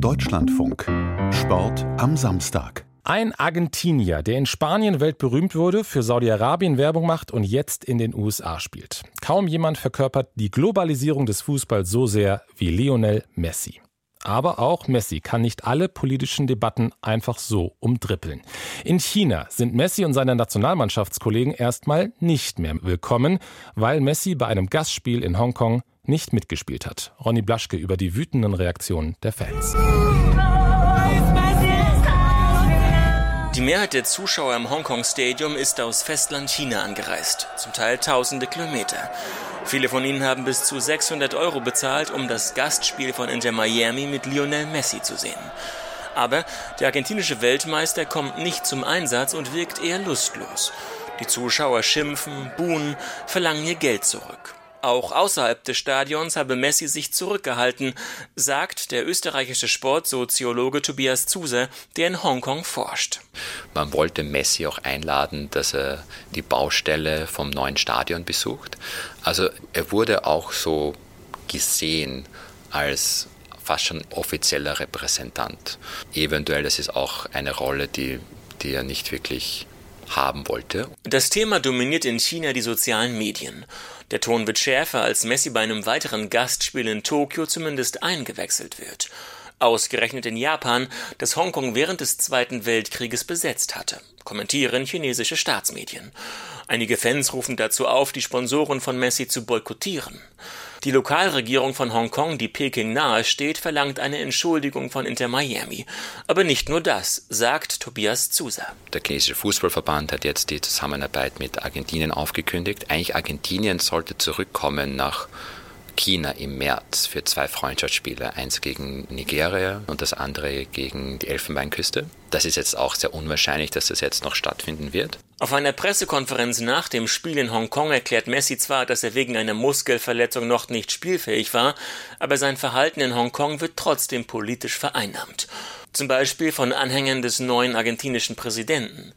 Deutschlandfunk. Sport am Samstag. Ein Argentinier, der in Spanien weltberühmt wurde, für Saudi-Arabien Werbung macht und jetzt in den USA spielt. Kaum jemand verkörpert die Globalisierung des Fußballs so sehr wie Lionel Messi. Aber auch Messi kann nicht alle politischen Debatten einfach so umdrippeln. In China sind Messi und seine Nationalmannschaftskollegen erstmal nicht mehr willkommen, weil Messi bei einem Gastspiel in Hongkong nicht mitgespielt hat. Ronny Blaschke über die wütenden Reaktionen der Fans. Die Mehrheit der Zuschauer im Hongkong Stadium ist aus Festland China angereist, zum Teil tausende Kilometer. Viele von ihnen haben bis zu 600 Euro bezahlt, um das Gastspiel von Inter Miami mit Lionel Messi zu sehen. Aber der argentinische Weltmeister kommt nicht zum Einsatz und wirkt eher lustlos. Die Zuschauer schimpfen, buhen, verlangen ihr Geld zurück. Auch außerhalb des Stadions habe Messi sich zurückgehalten, sagt der österreichische Sportsoziologe Tobias Zuse, der in Hongkong forscht. Man wollte Messi auch einladen, dass er die Baustelle vom neuen Stadion besucht. Also er wurde auch so gesehen als fast schon offizieller Repräsentant. Eventuell, das ist auch eine Rolle, die, die er nicht wirklich haben wollte. Das Thema dominiert in China die sozialen Medien. Der Ton wird schärfer, als Messi bei einem weiteren Gastspiel in Tokio zumindest eingewechselt wird. Ausgerechnet in Japan, das Hongkong während des Zweiten Weltkrieges besetzt hatte, kommentieren chinesische Staatsmedien. Einige Fans rufen dazu auf, die Sponsoren von Messi zu boykottieren. Die Lokalregierung von Hongkong, die Peking nahesteht, verlangt eine Entschuldigung von Inter Miami. Aber nicht nur das, sagt Tobias Zuser. Der chinesische Fußballverband hat jetzt die Zusammenarbeit mit Argentinien aufgekündigt. Eigentlich Argentinien sollte zurückkommen nach China im März für zwei Freundschaftsspiele, eins gegen Nigeria und das andere gegen die Elfenbeinküste. Das ist jetzt auch sehr unwahrscheinlich, dass das jetzt noch stattfinden wird. Auf einer Pressekonferenz nach dem Spiel in Hongkong erklärt Messi zwar, dass er wegen einer Muskelverletzung noch nicht spielfähig war, aber sein Verhalten in Hongkong wird trotzdem politisch vereinnahmt. Zum Beispiel von Anhängern des neuen argentinischen Präsidenten.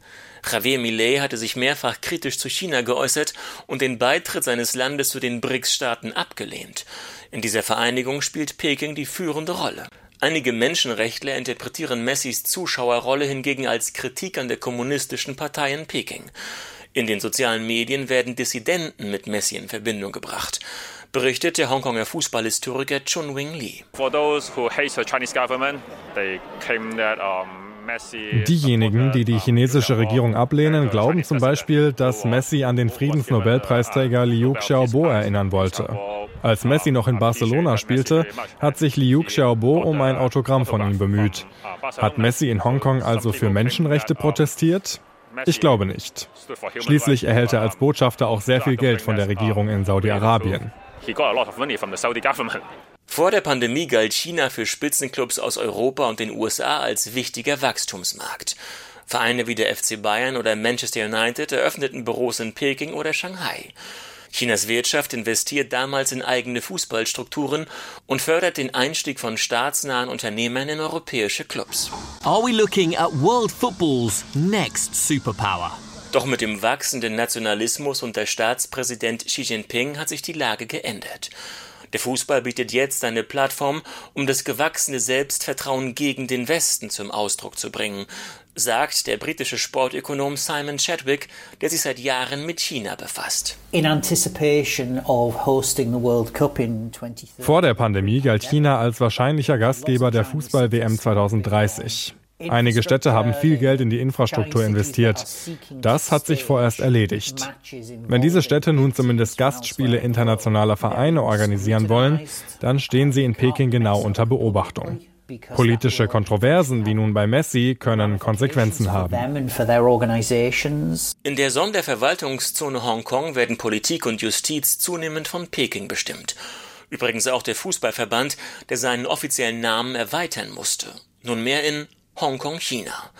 Javier Millet hatte sich mehrfach kritisch zu China geäußert und den Beitritt seines Landes zu den BRICS-Staaten abgelehnt. In dieser Vereinigung spielt Peking die führende Rolle. Einige Menschenrechtler interpretieren Messis Zuschauerrolle hingegen als Kritik an der kommunistischen Partei in Peking. In den sozialen Medien werden Dissidenten mit Messi in Verbindung gebracht berichtet der Hongkonger Fußballhistoriker Chun Wing Lee. For those who hate the Chinese government, they claim that um Diejenigen, die die chinesische Regierung ablehnen, glauben zum Beispiel, dass Messi an den Friedensnobelpreisträger Liu Xiaobo erinnern wollte. Als Messi noch in Barcelona spielte, hat sich Liu Xiaobo um ein Autogramm von ihm bemüht. Hat Messi in Hongkong also für Menschenrechte protestiert? Ich glaube nicht. Schließlich erhält er als Botschafter auch sehr viel Geld von der Regierung in Saudi-Arabien. Vor der Pandemie galt China für Spitzenclubs aus Europa und den USA als wichtiger Wachstumsmarkt. Vereine wie der FC Bayern oder Manchester United eröffneten Büros in Peking oder Shanghai. Chinas Wirtschaft investiert damals in eigene Fußballstrukturen und fördert den Einstieg von staatsnahen Unternehmern in europäische Clubs. Are we looking at world football's next superpower? Doch mit dem wachsenden Nationalismus unter Staatspräsident Xi Jinping hat sich die Lage geändert. Der Fußball bietet jetzt eine Plattform, um das gewachsene Selbstvertrauen gegen den Westen zum Ausdruck zu bringen, sagt der britische Sportökonom Simon Chadwick, der sich seit Jahren mit China befasst. Vor der Pandemie galt China als wahrscheinlicher Gastgeber der Fußball-WM 2030. Einige Städte haben viel Geld in die Infrastruktur investiert. Das hat sich vorerst erledigt. Wenn diese Städte nun zumindest Gastspiele internationaler Vereine organisieren wollen, dann stehen sie in Peking genau unter Beobachtung. Politische Kontroversen wie nun bei Messi können Konsequenzen haben. In der Sonderverwaltungszone Hongkong werden Politik und Justiz zunehmend von Peking bestimmt. Übrigens auch der Fußballverband, der seinen offiziellen Namen erweitern musste. Nunmehr in Hongkong, China.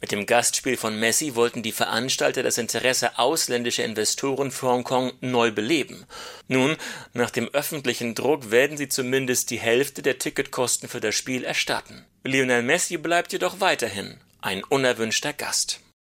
Mit dem Gastspiel von Messi wollten die Veranstalter das Interesse ausländischer Investoren für Hongkong neu beleben. Nun, nach dem öffentlichen Druck werden sie zumindest die Hälfte der Ticketkosten für das Spiel erstatten. Lionel Messi bleibt jedoch weiterhin ein unerwünschter Gast.